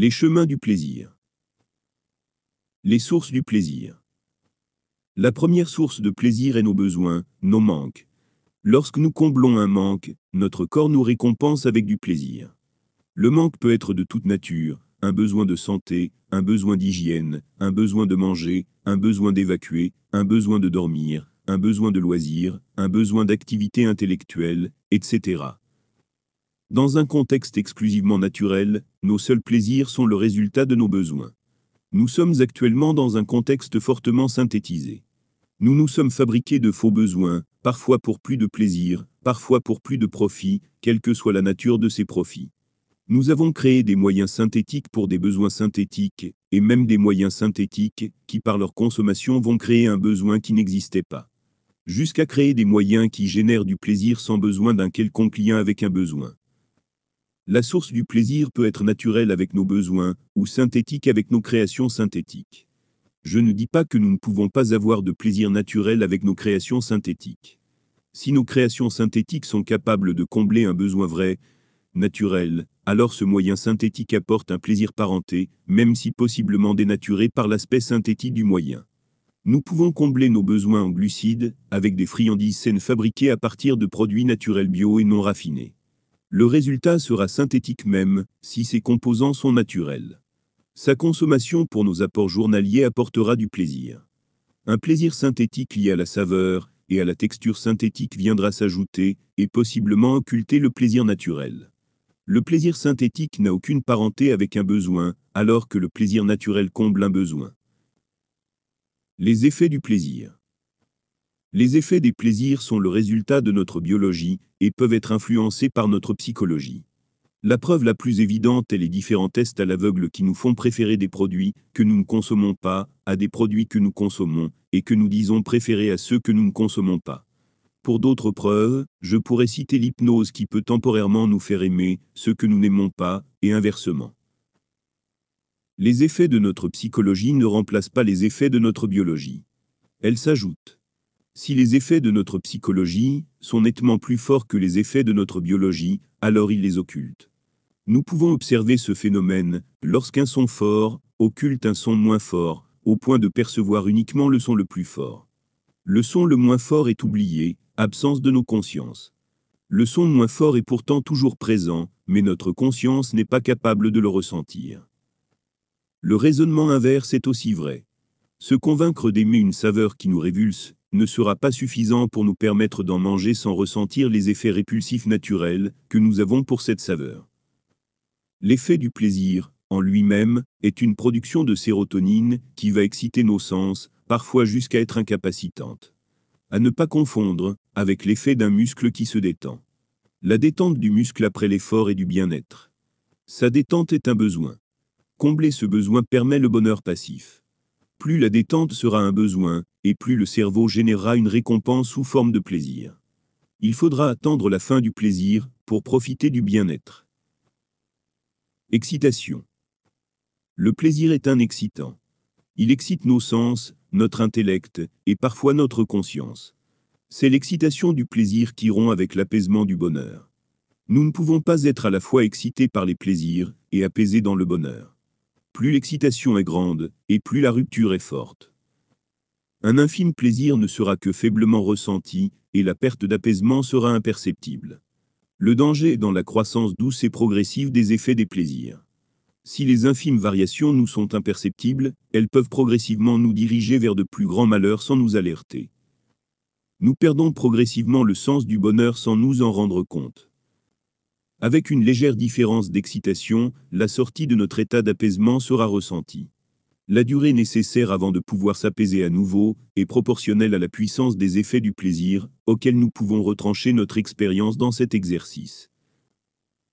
Les chemins du plaisir. Les sources du plaisir. La première source de plaisir est nos besoins, nos manques. Lorsque nous comblons un manque, notre corps nous récompense avec du plaisir. Le manque peut être de toute nature, un besoin de santé, un besoin d'hygiène, un besoin de manger, un besoin d'évacuer, un besoin de dormir, un besoin de loisir, un besoin d'activité intellectuelle, etc. Dans un contexte exclusivement naturel, nos seuls plaisirs sont le résultat de nos besoins. Nous sommes actuellement dans un contexte fortement synthétisé. Nous nous sommes fabriqués de faux besoins, parfois pour plus de plaisir, parfois pour plus de profit, quelle que soit la nature de ces profits. Nous avons créé des moyens synthétiques pour des besoins synthétiques, et même des moyens synthétiques, qui par leur consommation vont créer un besoin qui n'existait pas. Jusqu'à créer des moyens qui génèrent du plaisir sans besoin d'un quelconque lien avec un besoin. La source du plaisir peut être naturelle avec nos besoins, ou synthétique avec nos créations synthétiques. Je ne dis pas que nous ne pouvons pas avoir de plaisir naturel avec nos créations synthétiques. Si nos créations synthétiques sont capables de combler un besoin vrai, naturel, alors ce moyen synthétique apporte un plaisir parenté, même si possiblement dénaturé par l'aspect synthétique du moyen. Nous pouvons combler nos besoins en glucides, avec des friandises saines fabriquées à partir de produits naturels bio et non raffinés. Le résultat sera synthétique même, si ses composants sont naturels. Sa consommation pour nos apports journaliers apportera du plaisir. Un plaisir synthétique lié à la saveur et à la texture synthétique viendra s'ajouter et possiblement occulter le plaisir naturel. Le plaisir synthétique n'a aucune parenté avec un besoin, alors que le plaisir naturel comble un besoin. Les effets du plaisir. Les effets des plaisirs sont le résultat de notre biologie et peuvent être influencés par notre psychologie. La preuve la plus évidente est les différents tests à l'aveugle qui nous font préférer des produits que nous ne consommons pas à des produits que nous consommons et que nous disons préférer à ceux que nous ne consommons pas. Pour d'autres preuves, je pourrais citer l'hypnose qui peut temporairement nous faire aimer ce que nous n'aimons pas, et inversement. Les effets de notre psychologie ne remplacent pas les effets de notre biologie. Elles s'ajoutent. Si les effets de notre psychologie sont nettement plus forts que les effets de notre biologie, alors ils les occultent. Nous pouvons observer ce phénomène lorsqu'un son fort occulte un son moins fort, au point de percevoir uniquement le son le plus fort. Le son le moins fort est oublié, absence de nos consciences. Le son moins fort est pourtant toujours présent, mais notre conscience n'est pas capable de le ressentir. Le raisonnement inverse est aussi vrai. Se convaincre d'aimer une saveur qui nous révulse ne sera pas suffisant pour nous permettre d'en manger sans ressentir les effets répulsifs naturels que nous avons pour cette saveur. L'effet du plaisir, en lui-même, est une production de sérotonine qui va exciter nos sens, parfois jusqu'à être incapacitante. À ne pas confondre avec l'effet d'un muscle qui se détend. La détente du muscle après l'effort est du bien-être. Sa détente est un besoin. Combler ce besoin permet le bonheur passif. Plus la détente sera un besoin, et plus le cerveau générera une récompense sous forme de plaisir. Il faudra attendre la fin du plaisir pour profiter du bien-être. Excitation. Le plaisir est un excitant. Il excite nos sens, notre intellect, et parfois notre conscience. C'est l'excitation du plaisir qui rompt avec l'apaisement du bonheur. Nous ne pouvons pas être à la fois excités par les plaisirs et apaisés dans le bonheur. Plus l'excitation est grande, et plus la rupture est forte. Un infime plaisir ne sera que faiblement ressenti, et la perte d'apaisement sera imperceptible. Le danger est dans la croissance douce et progressive des effets des plaisirs. Si les infimes variations nous sont imperceptibles, elles peuvent progressivement nous diriger vers de plus grands malheurs sans nous alerter. Nous perdons progressivement le sens du bonheur sans nous en rendre compte. Avec une légère différence d'excitation, la sortie de notre état d'apaisement sera ressentie. La durée nécessaire avant de pouvoir s'apaiser à nouveau est proportionnelle à la puissance des effets du plaisir, auquel nous pouvons retrancher notre expérience dans cet exercice.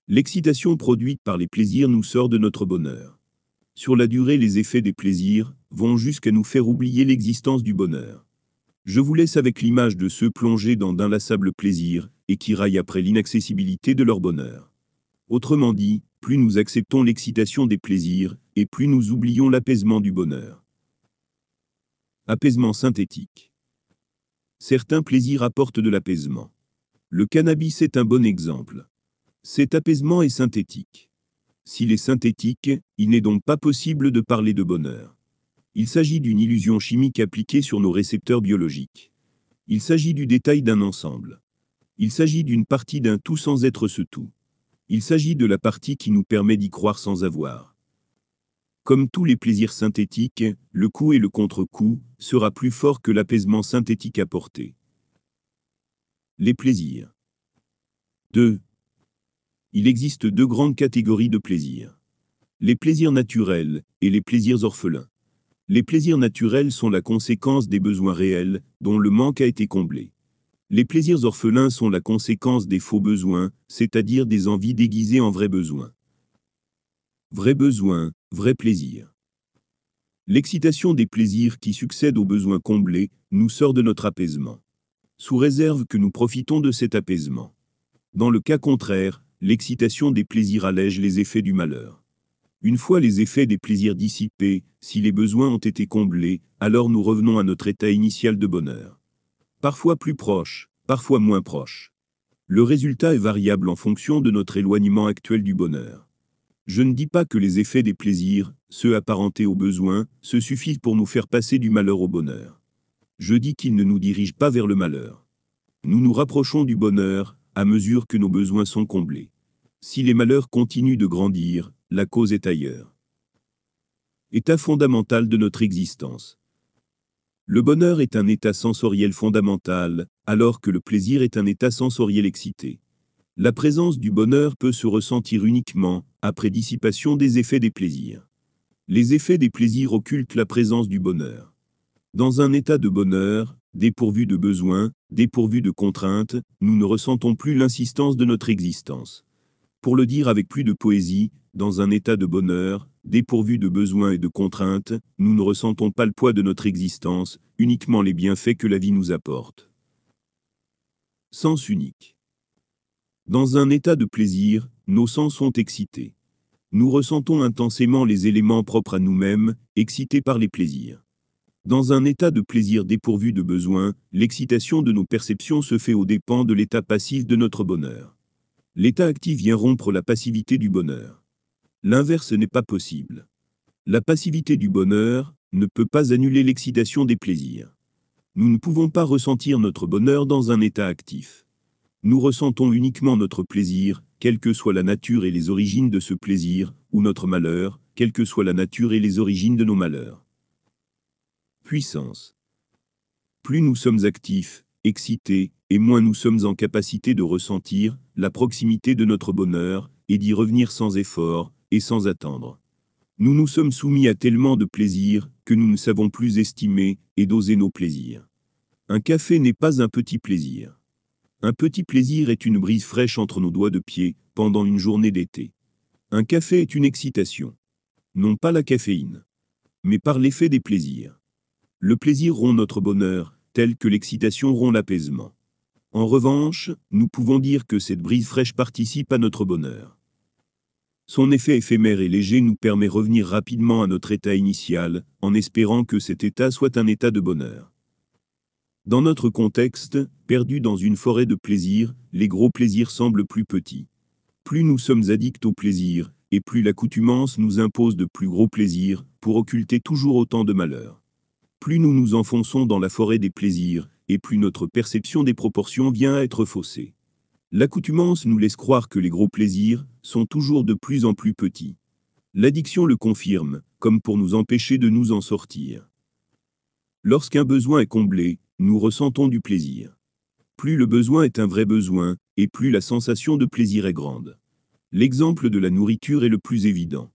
L'excitation produite par les plaisirs nous sort de notre bonheur. Sur la durée, les effets des plaisirs vont jusqu'à nous faire oublier l'existence du bonheur. Je vous laisse avec l'image de ceux plongés dans d'inlassables plaisirs et qui raillent après l'inaccessibilité de leur bonheur. Autrement dit, plus nous acceptons l'excitation des plaisirs, et plus nous oublions l'apaisement du bonheur. Apaisement synthétique. Certains plaisirs apportent de l'apaisement. Le cannabis est un bon exemple. Cet apaisement est synthétique. S'il est synthétique, il n'est donc pas possible de parler de bonheur. Il s'agit d'une illusion chimique appliquée sur nos récepteurs biologiques. Il s'agit du détail d'un ensemble. Il s'agit d'une partie d'un tout sans être ce tout. Il s'agit de la partie qui nous permet d'y croire sans avoir. Comme tous les plaisirs synthétiques, le coup et le contre-coup sera plus fort que l'apaisement synthétique apporté. Les plaisirs. 2. Il existe deux grandes catégories de plaisirs. Les plaisirs naturels et les plaisirs orphelins. Les plaisirs naturels sont la conséquence des besoins réels, dont le manque a été comblé. Les plaisirs orphelins sont la conséquence des faux besoins, c'est-à-dire des envies déguisées en vrais besoins. Vrai besoin, vrai plaisir. L'excitation des plaisirs qui succèdent aux besoins comblés nous sort de notre apaisement. Sous réserve que nous profitons de cet apaisement. Dans le cas contraire, l'excitation des plaisirs allège les effets du malheur. Une fois les effets des plaisirs dissipés, si les besoins ont été comblés, alors nous revenons à notre état initial de bonheur. Parfois plus proche, parfois moins proche. Le résultat est variable en fonction de notre éloignement actuel du bonheur. Je ne dis pas que les effets des plaisirs, ceux apparentés aux besoins, se suffisent pour nous faire passer du malheur au bonheur. Je dis qu'ils ne nous dirigent pas vers le malheur. Nous nous rapprochons du bonheur, à mesure que nos besoins sont comblés. Si les malheurs continuent de grandir, la cause est ailleurs. État fondamental de notre existence. Le bonheur est un état sensoriel fondamental, alors que le plaisir est un état sensoriel excité. La présence du bonheur peut se ressentir uniquement après dissipation des effets des plaisirs. Les effets des plaisirs occultent la présence du bonheur. Dans un état de bonheur, dépourvu de besoins, dépourvu de contraintes, nous ne ressentons plus l'insistance de notre existence. Pour le dire avec plus de poésie, dans un état de bonheur, dépourvu de besoins et de contraintes, nous ne ressentons pas le poids de notre existence, uniquement les bienfaits que la vie nous apporte. Sens unique. Dans un état de plaisir, nos sens sont excités. Nous ressentons intensément les éléments propres à nous-mêmes, excités par les plaisirs. Dans un état de plaisir dépourvu de besoins, l'excitation de nos perceptions se fait aux dépens de l'état passif de notre bonheur. L'état actif vient rompre la passivité du bonheur. L'inverse n'est pas possible. La passivité du bonheur ne peut pas annuler l'excitation des plaisirs. Nous ne pouvons pas ressentir notre bonheur dans un état actif. Nous ressentons uniquement notre plaisir, quelle que soit la nature et les origines de ce plaisir, ou notre malheur, quelle que soit la nature et les origines de nos malheurs. Puissance. Plus nous sommes actifs, excités, et moins nous sommes en capacité de ressentir la proximité de notre bonheur, et d'y revenir sans effort, et sans attendre. Nous nous sommes soumis à tellement de plaisirs, que nous ne savons plus estimer, et doser nos plaisirs. Un café n'est pas un petit plaisir. Un petit plaisir est une brise fraîche entre nos doigts de pied, pendant une journée d'été. Un café est une excitation. Non pas la caféine. Mais par l'effet des plaisirs. Le plaisir rompt notre bonheur, tel que l'excitation rompt l'apaisement. En revanche, nous pouvons dire que cette brise fraîche participe à notre bonheur. Son effet éphémère et léger nous permet revenir rapidement à notre état initial, en espérant que cet état soit un état de bonheur. Dans notre contexte, perdu dans une forêt de plaisirs, les gros plaisirs semblent plus petits. Plus nous sommes addicts au plaisir, et plus l'accoutumance nous impose de plus gros plaisirs, pour occulter toujours autant de malheurs. Plus nous nous enfonçons dans la forêt des plaisirs, et plus notre perception des proportions vient à être faussée. L'accoutumance nous laisse croire que les gros plaisirs sont toujours de plus en plus petits. L'addiction le confirme, comme pour nous empêcher de nous en sortir. Lorsqu'un besoin est comblé, nous ressentons du plaisir. Plus le besoin est un vrai besoin, et plus la sensation de plaisir est grande. L'exemple de la nourriture est le plus évident.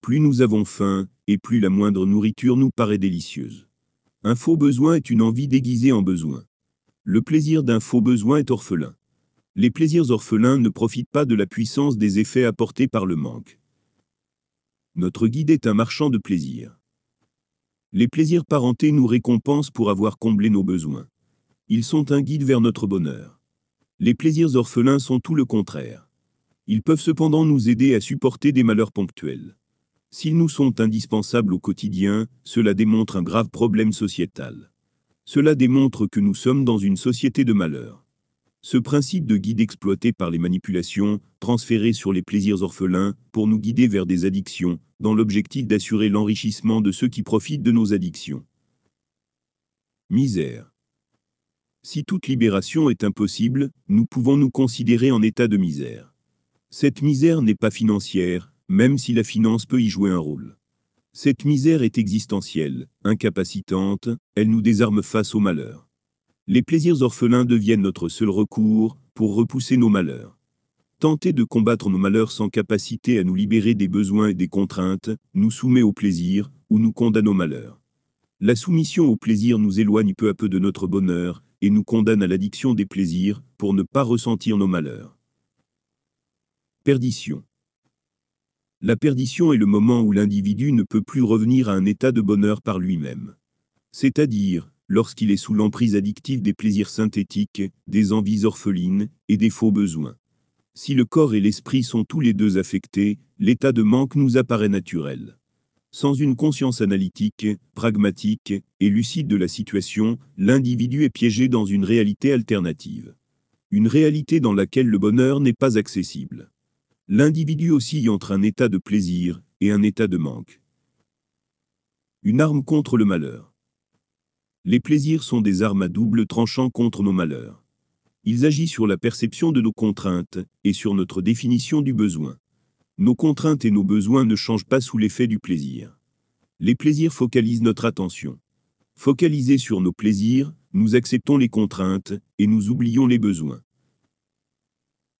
Plus nous avons faim, et plus la moindre nourriture nous paraît délicieuse. Un faux besoin est une envie déguisée en besoin. Le plaisir d'un faux besoin est orphelin. Les plaisirs orphelins ne profitent pas de la puissance des effets apportés par le manque. Notre guide est un marchand de plaisir. Les plaisirs parentés nous récompensent pour avoir comblé nos besoins. Ils sont un guide vers notre bonheur. Les plaisirs orphelins sont tout le contraire. Ils peuvent cependant nous aider à supporter des malheurs ponctuels. S'ils nous sont indispensables au quotidien, cela démontre un grave problème sociétal. Cela démontre que nous sommes dans une société de malheur. Ce principe de guide exploité par les manipulations, transféré sur les plaisirs orphelins, pour nous guider vers des addictions, dans l'objectif d'assurer l'enrichissement de ceux qui profitent de nos addictions. Misère. Si toute libération est impossible, nous pouvons nous considérer en état de misère. Cette misère n'est pas financière, même si la finance peut y jouer un rôle. Cette misère est existentielle, incapacitante, elle nous désarme face au malheur. Les plaisirs orphelins deviennent notre seul recours pour repousser nos malheurs. Tenter de combattre nos malheurs sans capacité à nous libérer des besoins et des contraintes, nous soumet au plaisir ou nous condamne au malheur. La soumission au plaisir nous éloigne peu à peu de notre bonheur et nous condamne à l'addiction des plaisirs pour ne pas ressentir nos malheurs. Perdition. La perdition est le moment où l'individu ne peut plus revenir à un état de bonheur par lui-même. C'est-à-dire, lorsqu'il est sous l'emprise addictive des plaisirs synthétiques, des envies orphelines et des faux besoins. Si le corps et l'esprit sont tous les deux affectés, l'état de manque nous apparaît naturel. Sans une conscience analytique, pragmatique et lucide de la situation, l'individu est piégé dans une réalité alternative. Une réalité dans laquelle le bonheur n'est pas accessible. L'individu oscille entre un état de plaisir et un état de manque. Une arme contre le malheur. Les plaisirs sont des armes à double tranchant contre nos malheurs. Ils agissent sur la perception de nos contraintes et sur notre définition du besoin. Nos contraintes et nos besoins ne changent pas sous l'effet du plaisir. Les plaisirs focalisent notre attention. Focalisés sur nos plaisirs, nous acceptons les contraintes et nous oublions les besoins.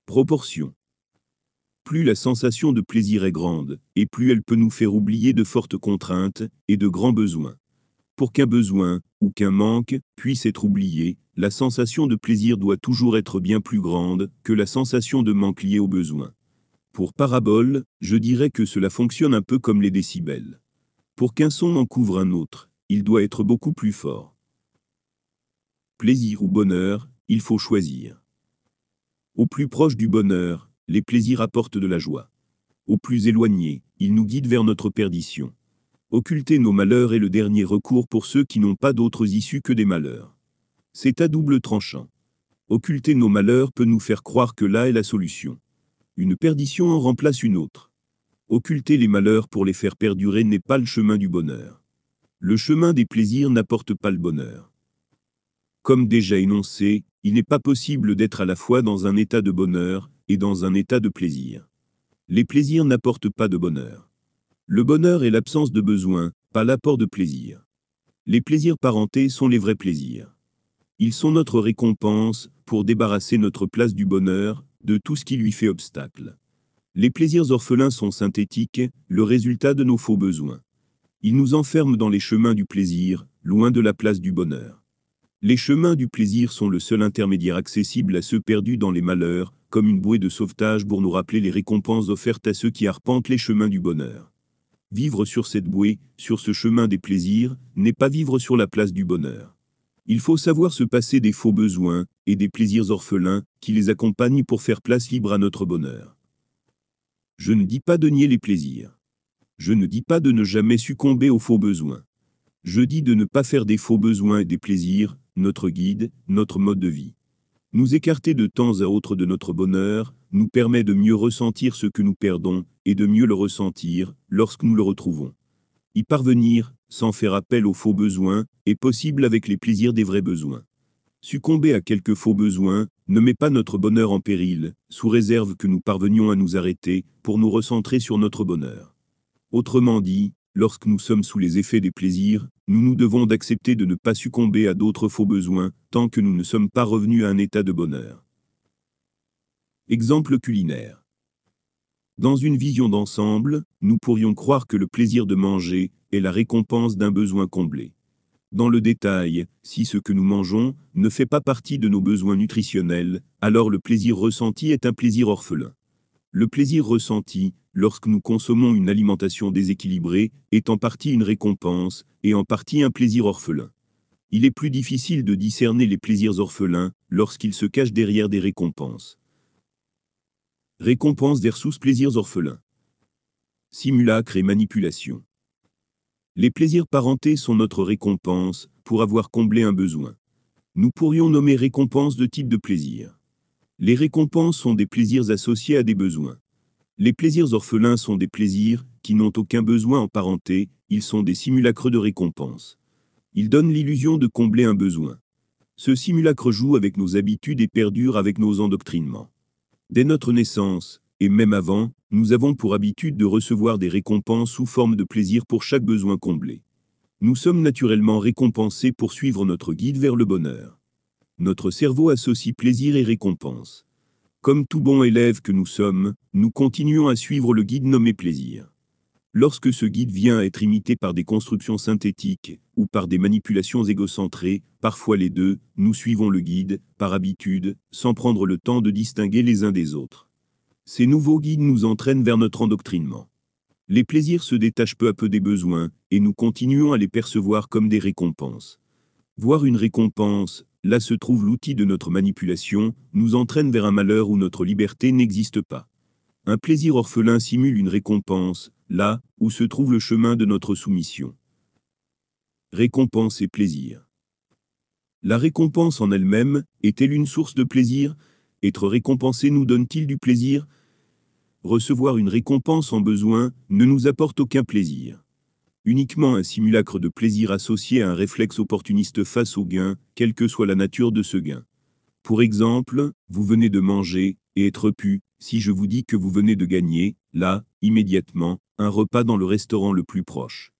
Proportion. Plus la sensation de plaisir est grande, et plus elle peut nous faire oublier de fortes contraintes et de grands besoins. Pour qu'un besoin, ou qu'un manque, puisse être oublié, la sensation de plaisir doit toujours être bien plus grande que la sensation de manque liée au besoin. Pour parabole, je dirais que cela fonctionne un peu comme les décibels. Pour qu'un son en couvre un autre, il doit être beaucoup plus fort. Plaisir ou bonheur, il faut choisir. Au plus proche du bonheur, les plaisirs apportent de la joie. Au plus éloigné, ils nous guident vers notre perdition. Occulter nos malheurs est le dernier recours pour ceux qui n'ont pas d'autres issues que des malheurs. C'est à double tranchant. Occulter nos malheurs peut nous faire croire que là est la solution. Une perdition en remplace une autre. Occulter les malheurs pour les faire perdurer n'est pas le chemin du bonheur. Le chemin des plaisirs n'apporte pas le bonheur. Comme déjà énoncé, il n'est pas possible d'être à la fois dans un état de bonheur et dans un état de plaisir. Les plaisirs n'apportent pas de bonheur. Le bonheur est l'absence de besoin, pas l'apport de plaisir. Les plaisirs parentés sont les vrais plaisirs. Ils sont notre récompense pour débarrasser notre place du bonheur, de tout ce qui lui fait obstacle. Les plaisirs orphelins sont synthétiques, le résultat de nos faux besoins. Ils nous enferment dans les chemins du plaisir, loin de la place du bonheur. Les chemins du plaisir sont le seul intermédiaire accessible à ceux perdus dans les malheurs, comme une bouée de sauvetage pour nous rappeler les récompenses offertes à ceux qui arpentent les chemins du bonheur. Vivre sur cette bouée, sur ce chemin des plaisirs, n'est pas vivre sur la place du bonheur. Il faut savoir se passer des faux besoins et des plaisirs orphelins qui les accompagnent pour faire place libre à notre bonheur. Je ne dis pas de nier les plaisirs. Je ne dis pas de ne jamais succomber aux faux besoins. Je dis de ne pas faire des faux besoins et des plaisirs, notre guide, notre mode de vie. Nous écarter de temps à autre de notre bonheur, nous permet de mieux ressentir ce que nous perdons, et de mieux le ressentir, lorsque nous le retrouvons. Y parvenir, sans faire appel aux faux besoins, est possible avec les plaisirs des vrais besoins. Succomber à quelques faux besoins ne met pas notre bonheur en péril, sous réserve que nous parvenions à nous arrêter, pour nous recentrer sur notre bonheur. Autrement dit, lorsque nous sommes sous les effets des plaisirs, nous nous devons d'accepter de ne pas succomber à d'autres faux besoins, tant que nous ne sommes pas revenus à un état de bonheur. Exemple culinaire. Dans une vision d'ensemble, nous pourrions croire que le plaisir de manger est la récompense d'un besoin comblé. Dans le détail, si ce que nous mangeons ne fait pas partie de nos besoins nutritionnels, alors le plaisir ressenti est un plaisir orphelin. Le plaisir ressenti, lorsque nous consommons une alimentation déséquilibrée, est en partie une récompense, et en partie un plaisir orphelin. Il est plus difficile de discerner les plaisirs orphelins lorsqu'ils se cachent derrière des récompenses. Récompense versus plaisirs orphelins. Simulacre et manipulation. Les plaisirs parentés sont notre récompense pour avoir comblé un besoin. Nous pourrions nommer récompense de type de plaisir. Les récompenses sont des plaisirs associés à des besoins. Les plaisirs orphelins sont des plaisirs qui n'ont aucun besoin en parenté, ils sont des simulacres de récompense. Ils donnent l'illusion de combler un besoin. Ce simulacre joue avec nos habitudes et perdure avec nos endoctrinements. Dès notre naissance, et même avant, nous avons pour habitude de recevoir des récompenses sous forme de plaisir pour chaque besoin comblé. Nous sommes naturellement récompensés pour suivre notre guide vers le bonheur. Notre cerveau associe plaisir et récompense. Comme tout bon élève que nous sommes, nous continuons à suivre le guide nommé plaisir. Lorsque ce guide vient à être imité par des constructions synthétiques ou par des manipulations égocentrées, parfois les deux, nous suivons le guide, par habitude, sans prendre le temps de distinguer les uns des autres. Ces nouveaux guides nous entraînent vers notre endoctrinement. Les plaisirs se détachent peu à peu des besoins, et nous continuons à les percevoir comme des récompenses. Voir une récompense, là se trouve l'outil de notre manipulation, nous entraîne vers un malheur où notre liberté n'existe pas. Un plaisir orphelin simule une récompense, là où se trouve le chemin de notre soumission. Récompense et plaisir. La récompense en elle-même est-elle une source de plaisir? Être récompensé nous donne-t-il du plaisir? Recevoir une récompense en besoin ne nous apporte aucun plaisir. Uniquement un simulacre de plaisir associé à un réflexe opportuniste face au gain, quelle que soit la nature de ce gain. Pour exemple, vous venez de manger, et être pu, si je vous dis que vous venez de gagner, là, immédiatement, un repas dans le restaurant le plus proche.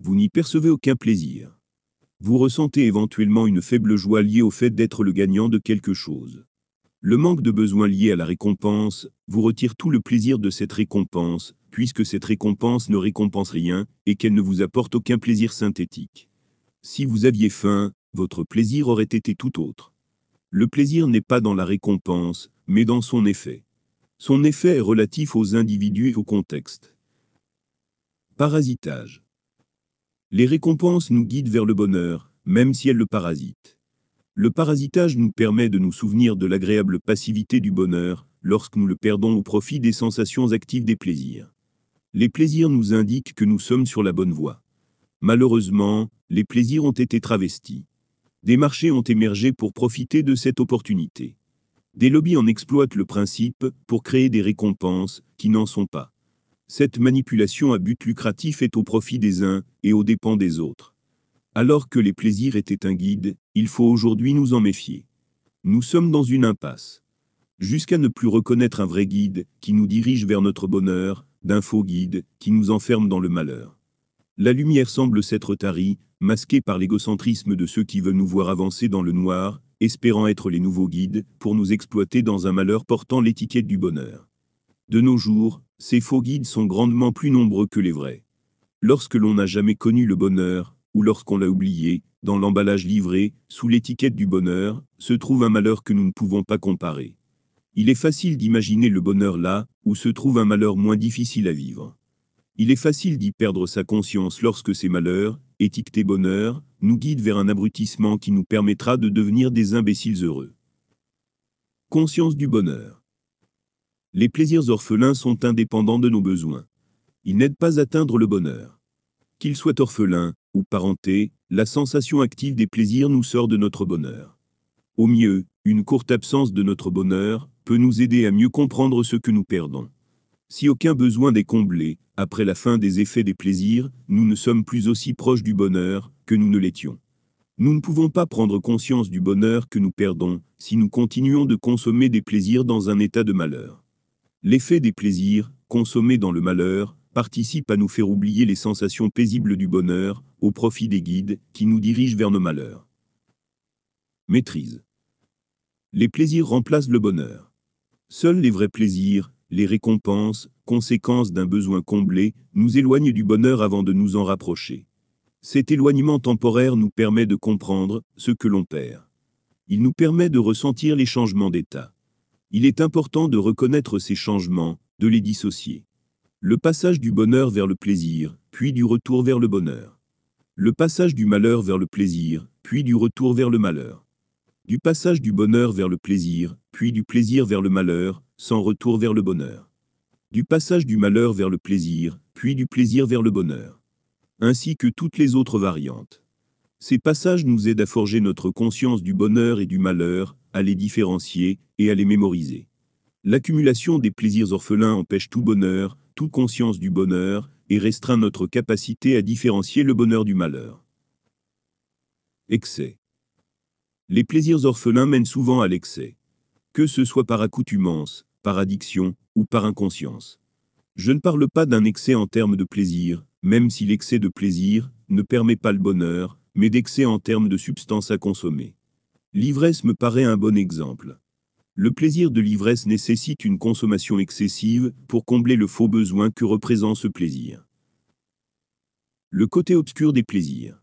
Vous n'y percevez aucun plaisir. Vous ressentez éventuellement une faible joie liée au fait d'être le gagnant de quelque chose. Le manque de besoin lié à la récompense vous retire tout le plaisir de cette récompense, puisque cette récompense ne récompense rien et qu'elle ne vous apporte aucun plaisir synthétique. Si vous aviez faim, votre plaisir aurait été tout autre. Le plaisir n'est pas dans la récompense, mais dans son effet. Son effet est relatif aux individus et au contexte. Parasitage. Les récompenses nous guident vers le bonheur, même si elles le parasitent. Le parasitage nous permet de nous souvenir de l'agréable passivité du bonheur, lorsque nous le perdons au profit des sensations actives des plaisirs. Les plaisirs nous indiquent que nous sommes sur la bonne voie. Malheureusement, les plaisirs ont été travestis. Des marchés ont émergé pour profiter de cette opportunité. Des lobbies en exploitent le principe pour créer des récompenses qui n'en sont pas. Cette manipulation à but lucratif est au profit des uns et aux dépens des autres. Alors que les plaisirs étaient un guide, il faut aujourd'hui nous en méfier. Nous sommes dans une impasse. Jusqu'à ne plus reconnaître un vrai guide qui nous dirige vers notre bonheur, d'un faux guide qui nous enferme dans le malheur. La lumière semble s'être tarie, masquée par l'égocentrisme de ceux qui veulent nous voir avancer dans le noir, espérant être les nouveaux guides, pour nous exploiter dans un malheur portant l'étiquette du bonheur. De nos jours, ces faux guides sont grandement plus nombreux que les vrais. Lorsque l'on n'a jamais connu le bonheur, ou lorsqu'on l'a oublié, dans l'emballage livré, sous l'étiquette du bonheur, se trouve un malheur que nous ne pouvons pas comparer. Il est facile d'imaginer le bonheur là, où se trouve un malheur moins difficile à vivre. Il est facile d'y perdre sa conscience lorsque ces malheurs, étiquetés bonheur, nous guident vers un abrutissement qui nous permettra de devenir des imbéciles heureux. Conscience du bonheur. Les plaisirs orphelins sont indépendants de nos besoins. Ils n'aident pas à atteindre le bonheur. Qu'ils soient orphelins, ou parenté, la sensation active des plaisirs nous sort de notre bonheur. Au mieux, une courte absence de notre bonheur peut nous aider à mieux comprendre ce que nous perdons. Si aucun besoin n'est comblé, après la fin des effets des plaisirs, nous ne sommes plus aussi proches du bonheur que nous ne l'étions. Nous ne pouvons pas prendre conscience du bonheur que nous perdons si nous continuons de consommer des plaisirs dans un état de malheur. L'effet des plaisirs, consommés dans le malheur, participe à nous faire oublier les sensations paisibles du bonheur, au profit des guides, qui nous dirigent vers nos malheurs. Maîtrise. Les plaisirs remplacent le bonheur. Seuls les vrais plaisirs, les récompenses, conséquences d'un besoin comblé, nous éloignent du bonheur avant de nous en rapprocher. Cet éloignement temporaire nous permet de comprendre ce que l'on perd. Il nous permet de ressentir les changements d'état. Il est important de reconnaître ces changements, de les dissocier. Le passage du bonheur vers le plaisir, puis du retour vers le bonheur. Le passage du malheur vers le plaisir, puis du retour vers le malheur. Du passage du bonheur vers le plaisir, puis du plaisir vers le malheur, sans retour vers le bonheur. Du passage du malheur vers le plaisir, puis du plaisir vers le bonheur. Ainsi que toutes les autres variantes. Ces passages nous aident à forger notre conscience du bonheur et du malheur, à les différencier et à les mémoriser. L'accumulation des plaisirs orphelins empêche tout bonheur, toute conscience du bonheur, et restreint notre capacité à différencier le bonheur du malheur. Excès. Les plaisirs orphelins mènent souvent à l'excès. Que ce soit par accoutumance, par addiction, ou par inconscience. Je ne parle pas d'un excès en termes de plaisir, même si l'excès de plaisir ne permet pas le bonheur, mais d'excès en termes de substance à consommer. L'ivresse me paraît un bon exemple. Le plaisir de l'ivresse nécessite une consommation excessive pour combler le faux besoin que représente ce plaisir. Le côté obscur des plaisirs.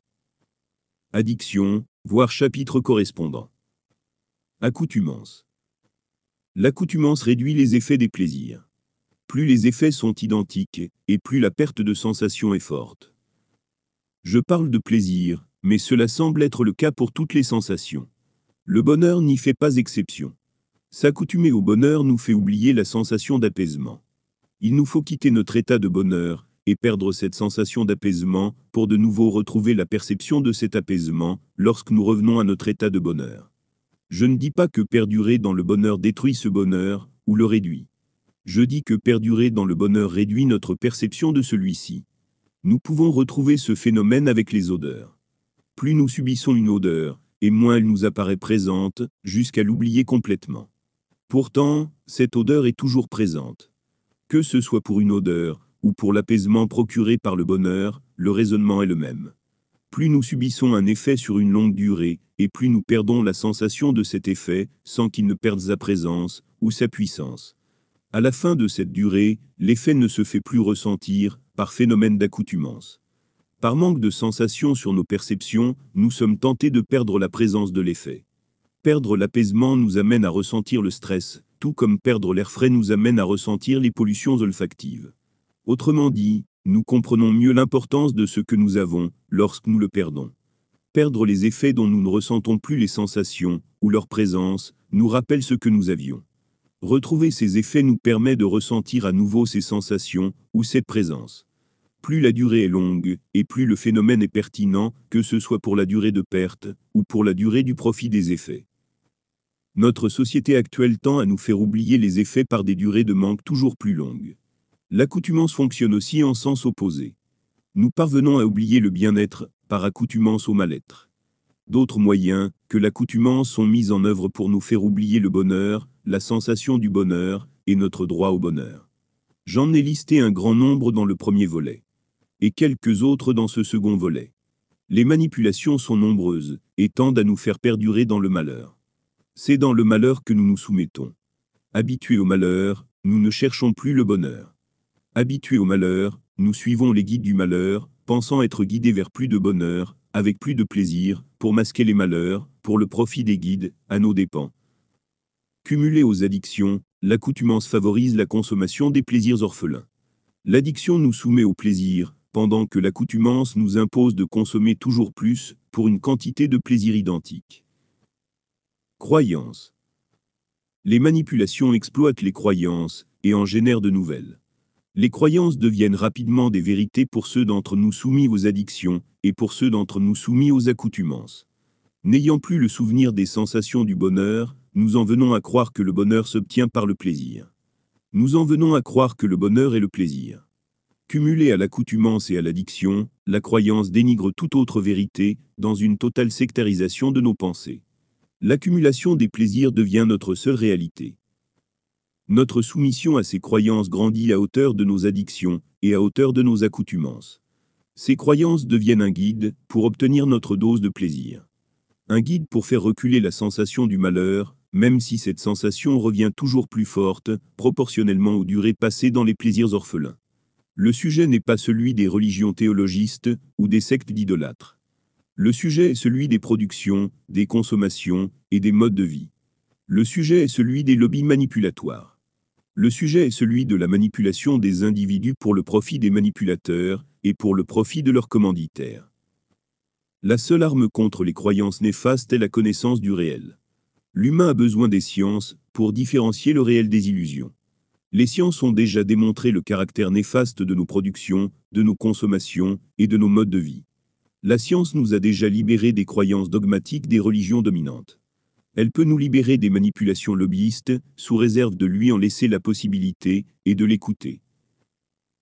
Addiction, voire chapitre correspondant. Accoutumance. L'accoutumance réduit les effets des plaisirs. Plus les effets sont identiques, et plus la perte de sensation est forte. Je parle de plaisir, mais cela semble être le cas pour toutes les sensations. Le bonheur n'y fait pas exception. S'accoutumer au bonheur nous fait oublier la sensation d'apaisement. Il nous faut quitter notre état de bonheur, et perdre cette sensation d'apaisement, pour de nouveau retrouver la perception de cet apaisement, lorsque nous revenons à notre état de bonheur. Je ne dis pas que perdurer dans le bonheur détruit ce bonheur, ou le réduit. Je dis que perdurer dans le bonheur réduit notre perception de celui-ci. Nous pouvons retrouver ce phénomène avec les odeurs. Plus nous subissons une odeur, et moins elle nous apparaît présente, jusqu'à l'oublier complètement. Pourtant, cette odeur est toujours présente. Que ce soit pour une odeur, ou pour l'apaisement procuré par le bonheur, le raisonnement est le même. Plus nous subissons un effet sur une longue durée, et plus nous perdons la sensation de cet effet, sans qu'il ne perde sa présence, ou sa puissance. À la fin de cette durée, l'effet ne se fait plus ressentir, par phénomène d'accoutumance. Par manque de sensation sur nos perceptions, nous sommes tentés de perdre la présence de l'effet. Perdre l'apaisement nous amène à ressentir le stress, tout comme perdre l'air frais nous amène à ressentir les pollutions olfactives. Autrement dit, nous comprenons mieux l'importance de ce que nous avons, lorsque nous le perdons. Perdre les effets dont nous ne ressentons plus les sensations, ou leur présence, nous rappelle ce que nous avions. Retrouver ces effets nous permet de ressentir à nouveau ces sensations, ou cette présence. Plus la durée est longue, et plus le phénomène est pertinent, que ce soit pour la durée de perte, ou pour la durée du profit des effets. Notre société actuelle tend à nous faire oublier les effets par des durées de manque toujours plus longues. L'accoutumance fonctionne aussi en sens opposé. Nous parvenons à oublier le bien-être par accoutumance au mal-être. D'autres moyens que l'accoutumance sont mis en œuvre pour nous faire oublier le bonheur, la sensation du bonheur et notre droit au bonheur. J'en ai listé un grand nombre dans le premier volet et quelques autres dans ce second volet. Les manipulations sont nombreuses et tendent à nous faire perdurer dans le malheur. C'est dans le malheur que nous nous soumettons. Habitués au malheur, nous ne cherchons plus le bonheur. Habitués au malheur, nous suivons les guides du malheur, pensant être guidés vers plus de bonheur, avec plus de plaisir, pour masquer les malheurs, pour le profit des guides, à nos dépens. Cumulé aux addictions, l'accoutumance favorise la consommation des plaisirs orphelins. L'addiction nous soumet au plaisir, pendant que l'accoutumance nous impose de consommer toujours plus, pour une quantité de plaisir identique. Croyances. Les manipulations exploitent les croyances et en génèrent de nouvelles. Les croyances deviennent rapidement des vérités pour ceux d'entre nous soumis aux addictions et pour ceux d'entre nous soumis aux accoutumances. N'ayant plus le souvenir des sensations du bonheur, nous en venons à croire que le bonheur s'obtient par le plaisir. Nous en venons à croire que le bonheur est le plaisir. Cumulé à l'accoutumance et à l'addiction, la croyance dénigre toute autre vérité, dans une totale sectarisation de nos pensées. L'accumulation des plaisirs devient notre seule réalité. Notre soumission à ces croyances grandit à hauteur de nos addictions et à hauteur de nos accoutumances. Ces croyances deviennent un guide pour obtenir notre dose de plaisir. Un guide pour faire reculer la sensation du malheur, même si cette sensation revient toujours plus forte, proportionnellement aux durées passées dans les plaisirs orphelins. Le sujet n'est pas celui des religions théologistes ou des sectes d'idolâtres. Le sujet est celui des productions, des consommations et des modes de vie. Le sujet est celui des lobbies manipulatoires. Le sujet est celui de la manipulation des individus pour le profit des manipulateurs et pour le profit de leurs commanditaires. La seule arme contre les croyances néfastes est la connaissance du réel. L'humain a besoin des sciences pour différencier le réel des illusions. Les sciences ont déjà démontré le caractère néfaste de nos productions, de nos consommations et de nos modes de vie. La science nous a déjà libérés des croyances dogmatiques des religions dominantes. Elle peut nous libérer des manipulations lobbyistes, sous réserve de lui en laisser la possibilité, et de l'écouter.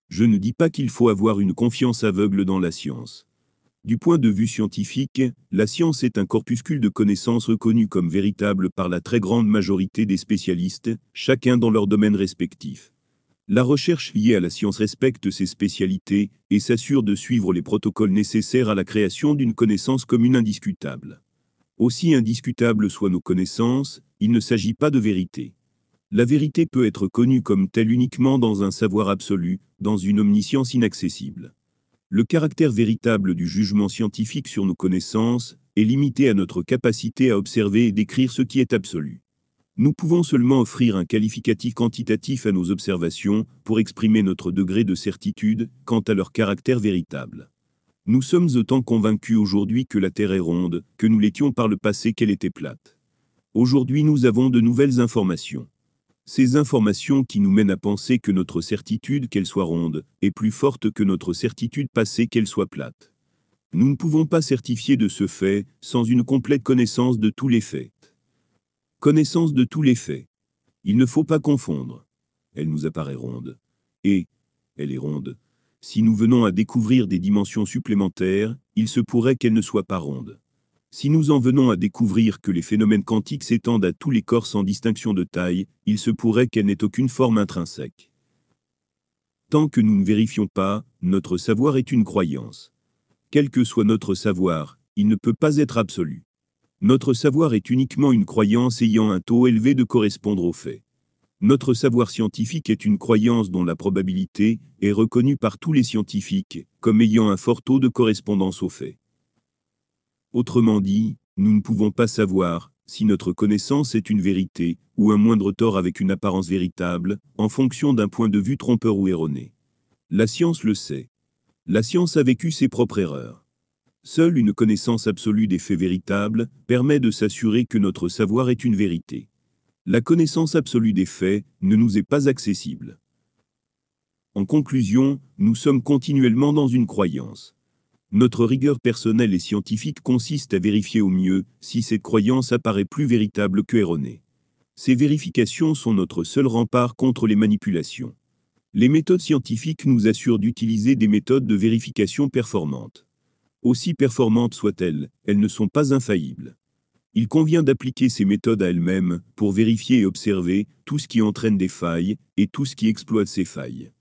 Je ne dis pas qu'il faut avoir une confiance aveugle dans la science. Du point de vue scientifique, la science est un corpuscule de connaissances reconnu comme véritable par la très grande majorité des spécialistes, chacun dans leur domaine respectif. La recherche liée à la science respecte ses spécialités et s'assure de suivre les protocoles nécessaires à la création d'une connaissance commune indiscutable. Aussi indiscutables soient nos connaissances, il ne s'agit pas de vérité. La vérité peut être connue comme telle uniquement dans un savoir absolu, dans une omniscience inaccessible. Le caractère véritable du jugement scientifique sur nos connaissances est limité à notre capacité à observer et décrire ce qui est absolu. Nous pouvons seulement offrir un qualificatif quantitatif à nos observations pour exprimer notre degré de certitude quant à leur caractère véritable. Nous sommes autant convaincus aujourd'hui que la Terre est ronde, que nous l'étions par le passé qu'elle était plate. Aujourd'hui nous avons de nouvelles informations. Ces informations qui nous mènent à penser que notre certitude qu'elle soit ronde est plus forte que notre certitude passée qu'elle soit plate. Nous ne pouvons pas certifier de ce fait sans une complète connaissance de tous les faits. Connaissance de tous les faits. Il ne faut pas confondre. Elle nous apparaît ronde. Et, elle est ronde. Si nous venons à découvrir des dimensions supplémentaires, il se pourrait qu'elle ne soit pas ronde. Si nous en venons à découvrir que les phénomènes quantiques s'étendent à tous les corps sans distinction de taille, il se pourrait qu'elle n'ait aucune forme intrinsèque. Tant que nous ne vérifions pas, notre savoir est une croyance. Quel que soit notre savoir, il ne peut pas être absolu. Notre savoir est uniquement une croyance ayant un taux élevé de correspondre aux faits. Notre savoir scientifique est une croyance dont la probabilité est reconnue par tous les scientifiques comme ayant un fort taux de correspondance aux faits. Autrement dit, nous ne pouvons pas savoir si notre connaissance est une vérité, ou un moindre tort avec une apparence véritable, en fonction d'un point de vue trompeur ou erroné. La science le sait. La science a vécu ses propres erreurs. Seule une connaissance absolue des faits véritables permet de s'assurer que notre savoir est une vérité. La connaissance absolue des faits ne nous est pas accessible. En conclusion, nous sommes continuellement dans une croyance. Notre rigueur personnelle et scientifique consiste à vérifier au mieux si cette croyance apparaît plus véritable que erronée. Ces vérifications sont notre seul rempart contre les manipulations. Les méthodes scientifiques nous assurent d'utiliser des méthodes de vérification performantes. Aussi performantes soient-elles, elles ne sont pas infaillibles. Il convient d'appliquer ces méthodes à elles-mêmes pour vérifier et observer tout ce qui entraîne des failles et tout ce qui exploite ces failles.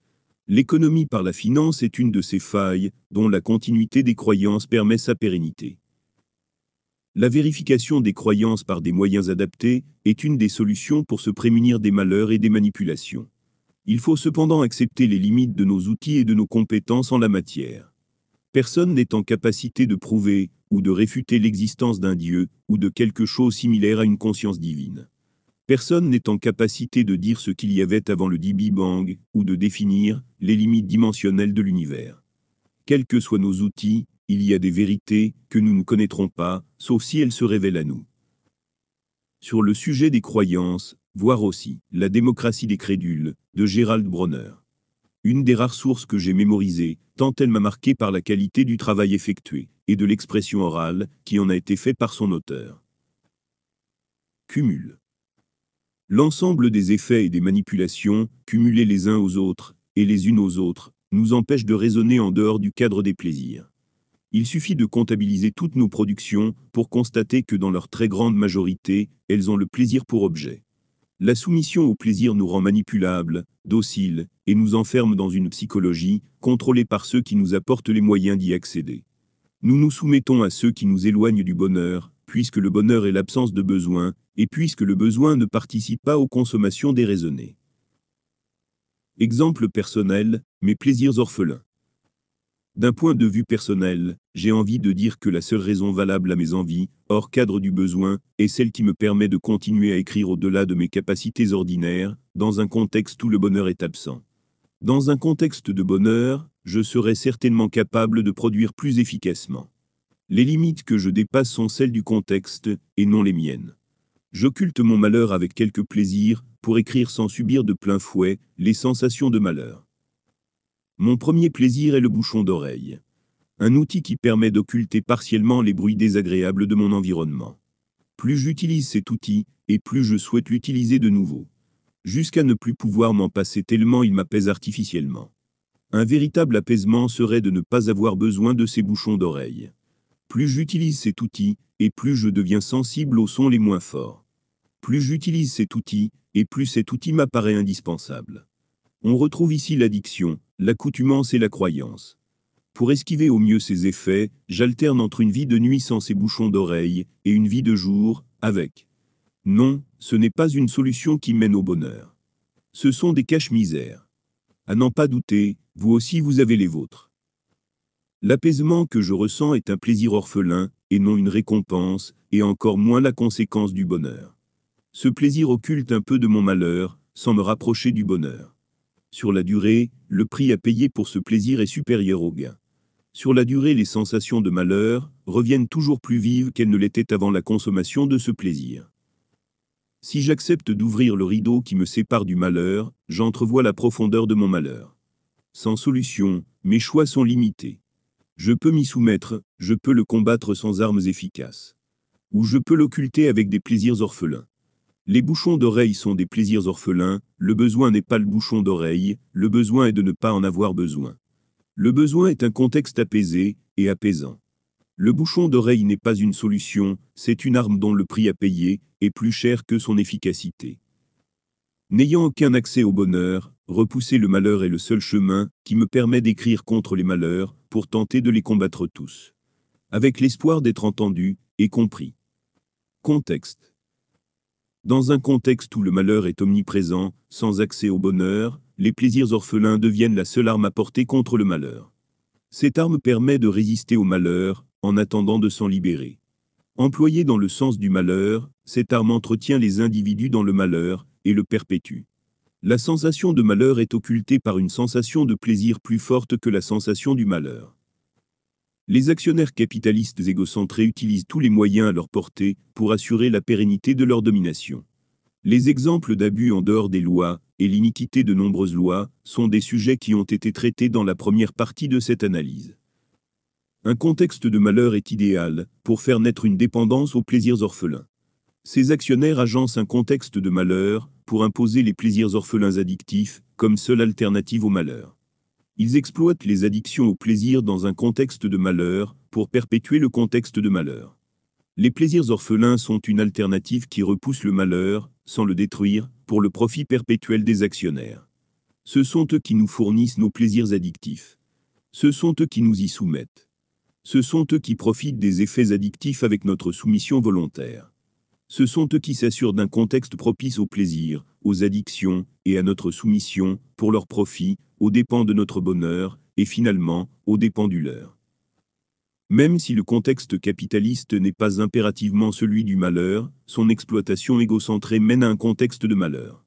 L'économie par la finance est une de ces failles, dont la continuité des croyances permet sa pérennité. La vérification des croyances par des moyens adaptés est une des solutions pour se prémunir des malheurs et des manipulations. Il faut cependant accepter les limites de nos outils et de nos compétences en la matière. Personne n'est en capacité de prouver ou de réfuter l'existence d'un Dieu ou de quelque chose similaire à une conscience divine. Personne n'est en capacité de dire ce qu'il y avait avant le dit Big Bang, ou de définir les limites dimensionnelles de l'univers. Quels que soient nos outils, il y a des vérités que nous ne connaîtrons pas, sauf si elles se révèlent à nous. Sur le sujet des croyances, voir aussi La démocratie des crédules, de Gérald Bronner. Une des rares sources que j'ai mémorisées, tant elle m'a marqué par la qualité du travail effectué, et de l'expression orale qui en a été fait par son auteur. Cumul. L'ensemble des effets et des manipulations, cumulés les uns aux autres, et les unes aux autres, nous empêchent de raisonner en dehors du cadre des plaisirs. Il suffit de comptabiliser toutes nos productions pour constater que dans leur très grande majorité, elles ont le plaisir pour objet. La soumission au plaisir nous rend manipulables, dociles, et nous enferme dans une psychologie, contrôlée par ceux qui nous apportent les moyens d'y accéder. Nous nous soumettons à ceux qui nous éloignent du bonheur, puisque le bonheur est l'absence de besoin, et puisque le besoin ne participe pas aux consommations déraisonnées. Exemple personnel, mes plaisirs orphelins. D'un point de vue personnel, j'ai envie de dire que la seule raison valable à mes envies, hors cadre du besoin, est celle qui me permet de continuer à écrire au-delà de mes capacités ordinaires, dans un contexte où le bonheur est absent. Dans un contexte de bonheur, je serais certainement capable de produire plus efficacement. Les limites que je dépasse sont celles du contexte, et non les miennes. J'occulte mon malheur avec quelque plaisir, pour écrire sans subir de plein fouet les sensations de malheur. Mon premier plaisir est le bouchon d'oreille. Un outil qui permet d'occulter partiellement les bruits désagréables de mon environnement. Plus j'utilise cet outil, et plus je souhaite l'utiliser de nouveau. Jusqu'à ne plus pouvoir m'en passer tellement il m'apaise artificiellement. Un véritable apaisement serait de ne pas avoir besoin de ces bouchons d'oreille. Plus j'utilise cet outil, et plus je deviens sensible aux sons les moins forts. Plus j'utilise cet outil, et plus cet outil m'apparaît indispensable. On retrouve ici l'addiction, l'accoutumance et la croyance. Pour esquiver au mieux ces effets, j'alterne entre une vie de nuit sans ces bouchons d'oreille, et une vie de jour, avec. Non, ce n'est pas une solution qui mène au bonheur. Ce sont des caches-misères. À n'en pas douter, vous aussi vous avez les vôtres. L'apaisement que je ressens est un plaisir orphelin, et non une récompense, et encore moins la conséquence du bonheur. Ce plaisir occulte un peu de mon malheur, sans me rapprocher du bonheur. Sur la durée, le prix à payer pour ce plaisir est supérieur au gain. Sur la durée, les sensations de malheur reviennent toujours plus vives qu'elles ne l'étaient avant la consommation de ce plaisir. Si j'accepte d'ouvrir le rideau qui me sépare du malheur, j'entrevois la profondeur de mon malheur. Sans solution, mes choix sont limités. Je peux m'y soumettre, je peux le combattre sans armes efficaces. Ou je peux l'occulter avec des plaisirs orphelins. Les bouchons d'oreille sont des plaisirs orphelins, le besoin n'est pas le bouchon d'oreille, le besoin est de ne pas en avoir besoin. Le besoin est un contexte apaisé et apaisant. Le bouchon d'oreille n'est pas une solution, c'est une arme dont le prix à payer est plus cher que son efficacité. N'ayant aucun accès au bonheur, repousser le malheur est le seul chemin qui me permet d'écrire contre les malheurs, pour tenter de les combattre tous. Avec l'espoir d'être entendu et compris. Contexte. Dans un contexte où le malheur est omniprésent, sans accès au bonheur, les plaisirs orphelins deviennent la seule arme à porter contre le malheur. Cette arme permet de résister au malheur, en attendant de s'en libérer. Employée dans le sens du malheur, cette arme entretient les individus dans le malheur, et le perpétue. La sensation de malheur est occultée par une sensation de plaisir plus forte que la sensation du malheur. Les actionnaires capitalistes égocentrés utilisent tous les moyens à leur portée pour assurer la pérennité de leur domination. Les exemples d'abus en dehors des lois et l'iniquité de nombreuses lois sont des sujets qui ont été traités dans la première partie de cette analyse. Un contexte de malheur est idéal pour faire naître une dépendance aux plaisirs orphelins. Ces actionnaires agencent un contexte de malheur pour imposer les plaisirs orphelins addictifs comme seule alternative au malheur. Ils exploitent les addictions au plaisir dans un contexte de malheur pour perpétuer le contexte de malheur. Les plaisirs orphelins sont une alternative qui repousse le malheur, sans le détruire, pour le profit perpétuel des actionnaires. Ce sont eux qui nous fournissent nos plaisirs addictifs. Ce sont eux qui nous y soumettent. Ce sont eux qui profitent des effets addictifs avec notre soumission volontaire. Ce sont eux qui s'assurent d'un contexte propice au plaisir, aux addictions et à notre soumission, pour leur profit, aux dépens de notre bonheur, et finalement, aux dépens du leur. Même si le contexte capitaliste n'est pas impérativement celui du malheur, son exploitation égocentrée mène à un contexte de malheur.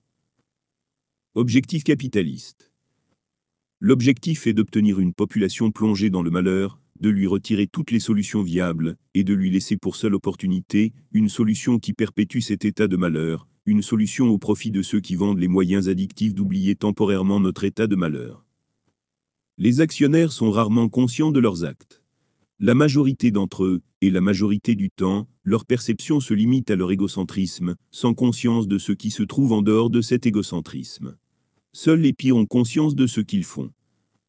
Objectif capitaliste. L'objectif est d'obtenir une population plongée dans le malheur, de lui retirer toutes les solutions viables, et de lui laisser pour seule opportunité, une solution qui perpétue cet état de malheur, une solution au profit de ceux qui vendent les moyens addictifs d'oublier temporairement notre état de malheur. Les actionnaires sont rarement conscients de leurs actes. La majorité d'entre eux, et la majorité du temps, leur perception se limite à leur égocentrisme, sans conscience de ce qui se trouve en dehors de cet égocentrisme. Seuls les pires ont conscience de ce qu'ils font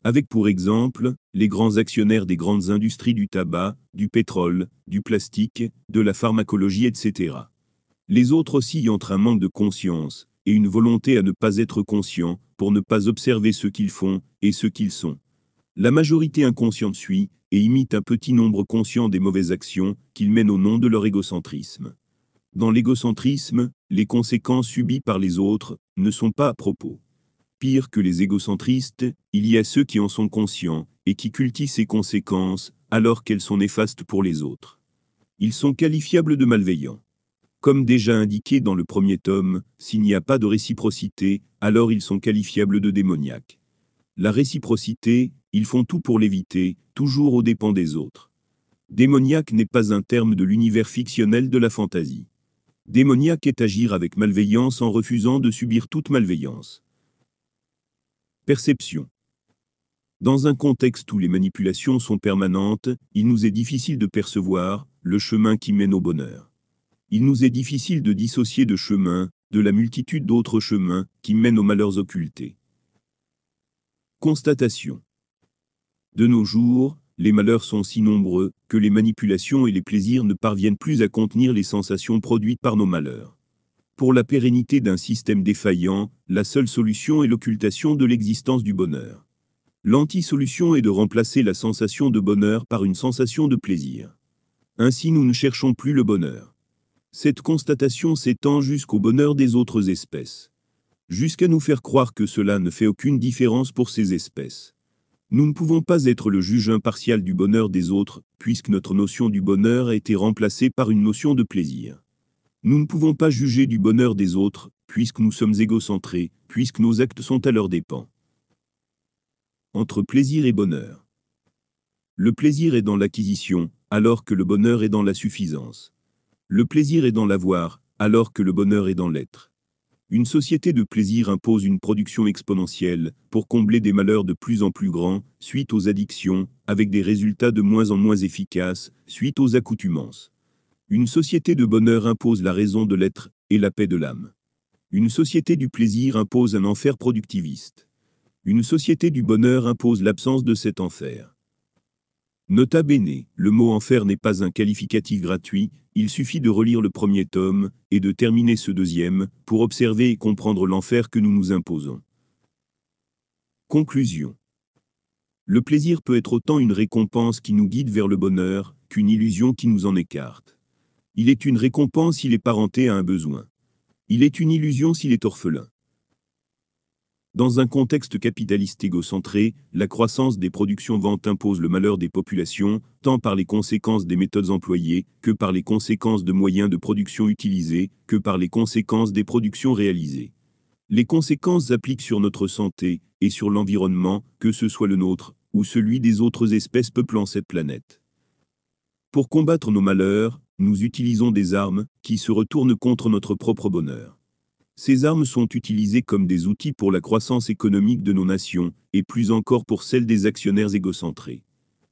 avec pour exemple, les grands actionnaires des grandes industries du tabac, du pétrole, du plastique, de la pharmacologie, etc. Les autres aussi entre un manque de conscience, et une volonté à ne pas être conscient, pour ne pas observer ce qu'ils font, et ce qu'ils sont. La majorité inconsciente suit, et imite un petit nombre conscient des mauvaises actions, qu'ils mènent au nom de leur égocentrisme. Dans l'égocentrisme, les conséquences subies par les autres ne sont pas à propos. Pire que les égocentristes, il y a ceux qui en sont conscients, et qui cultivent ces conséquences, alors qu'elles sont néfastes pour les autres. Ils sont qualifiables de malveillants. Comme déjà indiqué dans le premier tome, s'il n'y a pas de réciprocité, alors ils sont qualifiables de démoniaques. La réciprocité, ils font tout pour l'éviter, toujours aux dépens des autres. Démoniaque n'est pas un terme de l'univers fictionnel de la fantaisie. Démoniaque est agir avec malveillance en refusant de subir toute malveillance. Perception. Dans un contexte où les manipulations sont permanentes, il nous est difficile de percevoir le chemin qui mène au bonheur. Il nous est difficile de dissocier de chemin, de la multitude d'autres chemins qui mènent aux malheurs occultés. Constatation. De nos jours, les malheurs sont si nombreux que les manipulations et les plaisirs ne parviennent plus à contenir les sensations produites par nos malheurs. Pour la pérennité d'un système défaillant, la seule solution est l'occultation de l'existence du bonheur. L'anti-solution est de remplacer la sensation de bonheur par une sensation de plaisir. Ainsi nous ne cherchons plus le bonheur. Cette constatation s'étend jusqu'au bonheur des autres espèces. Jusqu'à nous faire croire que cela ne fait aucune différence pour ces espèces. Nous ne pouvons pas être le juge impartial du bonheur des autres, puisque notre notion du bonheur a été remplacée par une notion de plaisir. Nous ne pouvons pas juger du bonheur des autres, puisque nous sommes égocentrés, puisque nos actes sont à leur dépens. Entre plaisir et bonheur. Le plaisir est dans l'acquisition, alors que le bonheur est dans la suffisance. Le plaisir est dans l'avoir, alors que le bonheur est dans l'être. Une société de plaisir impose une production exponentielle pour combler des malheurs de plus en plus grands suite aux addictions, avec des résultats de moins en moins efficaces suite aux accoutumances. Une société de bonheur impose la raison de l'être et la paix de l'âme. Une société du plaisir impose un enfer productiviste. Une société du bonheur impose l'absence de cet enfer. Nota bene, le mot enfer n'est pas un qualificatif gratuit, il suffit de relire le premier tome, et de terminer ce deuxième, pour observer et comprendre l'enfer que nous nous imposons. Conclusion. Le plaisir peut être autant une récompense qui nous guide vers le bonheur, qu'une illusion qui nous en écarte. Il est une récompense s'il est parenté à un besoin. Il est une illusion s'il est orphelin. Dans un contexte capitaliste égocentré, la croissance des productions-ventes impose le malheur des populations, tant par les conséquences des méthodes employées, que par les conséquences de moyens de production utilisés, que par les conséquences des productions réalisées. Les conséquences appliquent sur notre santé et sur l'environnement, que ce soit le nôtre ou celui des autres espèces peuplant cette planète. Pour combattre nos malheurs, nous utilisons des armes qui se retournent contre notre propre bonheur. Ces armes sont utilisées comme des outils pour la croissance économique de nos nations, et plus encore pour celle des actionnaires égocentrés.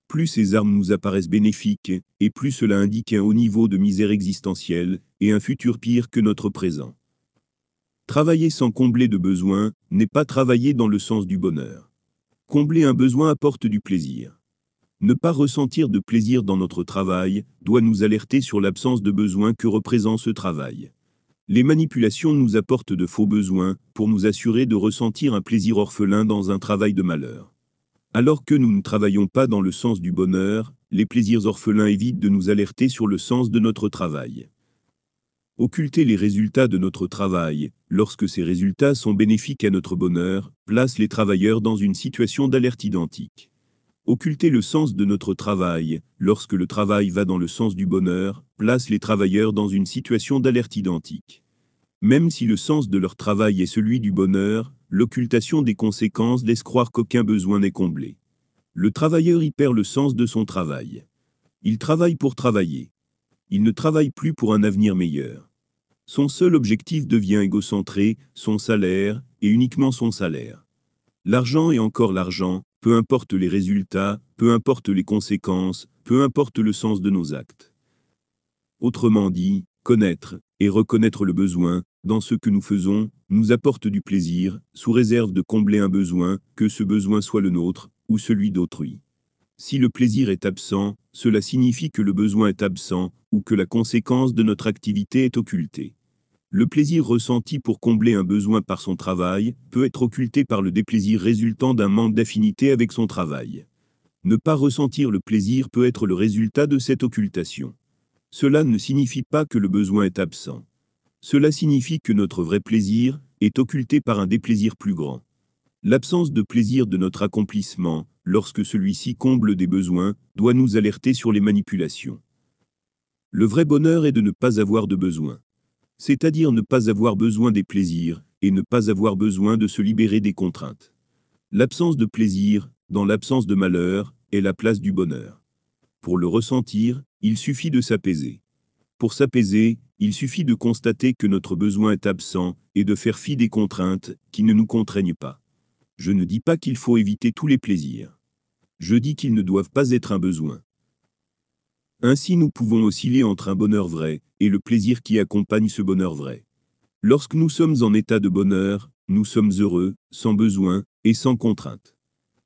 Plus ces armes nous apparaissent bénéfiques, et plus cela indique un haut niveau de misère existentielle, et un futur pire que notre présent. Travailler sans combler de besoins n'est pas travailler dans le sens du bonheur. Combler un besoin apporte du plaisir. Ne pas ressentir de plaisir dans notre travail doit nous alerter sur l'absence de besoin que représente ce travail. Les manipulations nous apportent de faux besoins pour nous assurer de ressentir un plaisir orphelin dans un travail de malheur. Alors que nous ne travaillons pas dans le sens du bonheur, les plaisirs orphelins évitent de nous alerter sur le sens de notre travail. Occulter les résultats de notre travail, lorsque ces résultats sont bénéfiques à notre bonheur, place les travailleurs dans une situation d'alerte identique. Occulter le sens de notre travail, lorsque le travail va dans le sens du bonheur, place les travailleurs dans une situation d'alerte identique. Même si le sens de leur travail est celui du bonheur, l'occultation des conséquences laisse croire qu'aucun besoin n'est comblé. Le travailleur y perd le sens de son travail. Il travaille pour travailler. Il ne travaille plus pour un avenir meilleur. Son seul objectif devient égocentré, son salaire, et uniquement son salaire. L'argent et encore l'argent, peu importe les résultats, peu importe les conséquences, peu importe le sens de nos actes. Autrement dit, connaître et reconnaître le besoin, dans ce que nous faisons, nous apporte du plaisir, sous réserve de combler un besoin, que ce besoin soit le nôtre, ou celui d'autrui. Si le plaisir est absent, cela signifie que le besoin est absent, ou que la conséquence de notre activité est occultée. Le plaisir ressenti pour combler un besoin par son travail peut être occulté par le déplaisir résultant d'un manque d'affinité avec son travail. Ne pas ressentir le plaisir peut être le résultat de cette occultation. Cela ne signifie pas que le besoin est absent. Cela signifie que notre vrai plaisir est occulté par un déplaisir plus grand. L'absence de plaisir de notre accomplissement, lorsque celui-ci comble des besoins, doit nous alerter sur les manipulations. Le vrai bonheur est de ne pas avoir de besoin. C'est-à-dire ne pas avoir besoin des plaisirs, et ne pas avoir besoin de se libérer des contraintes. L'absence de plaisir, dans l'absence de malheur, est la place du bonheur. Pour le ressentir, il suffit de s'apaiser. Pour s'apaiser, il suffit de constater que notre besoin est absent et de faire fi des contraintes qui ne nous contraignent pas. Je ne dis pas qu'il faut éviter tous les plaisirs. je dis qu'ils ne doivent pas être un besoin. Ainsi nous pouvons osciller entre un bonheur vrai et le plaisir qui accompagne ce bonheur vrai. Lorsque nous sommes en état de bonheur, nous sommes heureux, sans besoin et sans contrainte.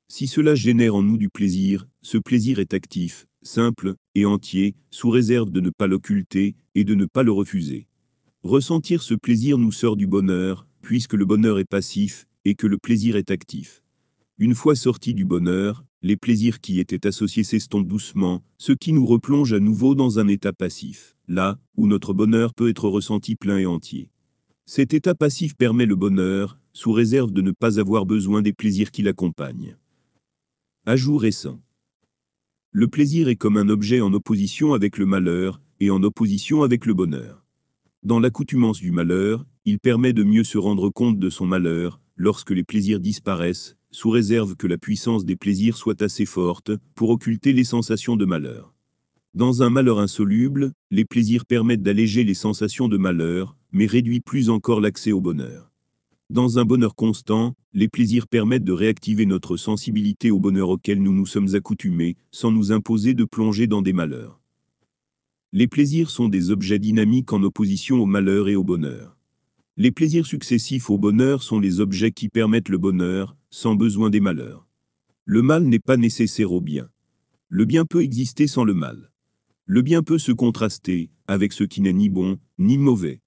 Si cela génère en nous du plaisir, ce plaisir est actif, simple et entier, sous réserve de ne pas l'occulter et de ne pas le refuser. Ressentir ce plaisir nous sort du bonheur, puisque le bonheur est passif et que le plaisir est actif. Une fois sortis du bonheur, les plaisirs qui étaient associés s'estompent doucement, ce qui nous replonge à nouveau dans un état passif, là où notre bonheur peut être ressenti plein et entier. Cet état passif permet le bonheur, sous réserve de ne pas avoir besoin des plaisirs qui l'accompagnent. Ajout récent. Le plaisir est comme un objet en opposition avec le malheur, et en opposition avec le bonheur. Dans l'accoutumance du malheur, il permet de mieux se rendre compte de son malheur, lorsque les plaisirs disparaissent, sous réserve que la puissance des plaisirs soit assez forte pour occulter les sensations de malheur. Dans un malheur insoluble, les plaisirs permettent d'alléger les sensations de malheur, mais réduit plus encore l'accès au bonheur. Dans un bonheur constant, les plaisirs permettent de réactiver notre sensibilité au bonheur auquel nous nous sommes accoutumés, sans nous imposer de plonger dans des malheurs. Les plaisirs sont des objets dynamiques en opposition au malheur et au bonheur. Les plaisirs successifs au bonheur sont les objets qui permettent le bonheur, sans besoin des malheurs. Le mal n'est pas nécessaire au bien. Le bien peut exister sans le mal. Le bien peut se contraster avec ce qui n'est ni bon, ni mauvais.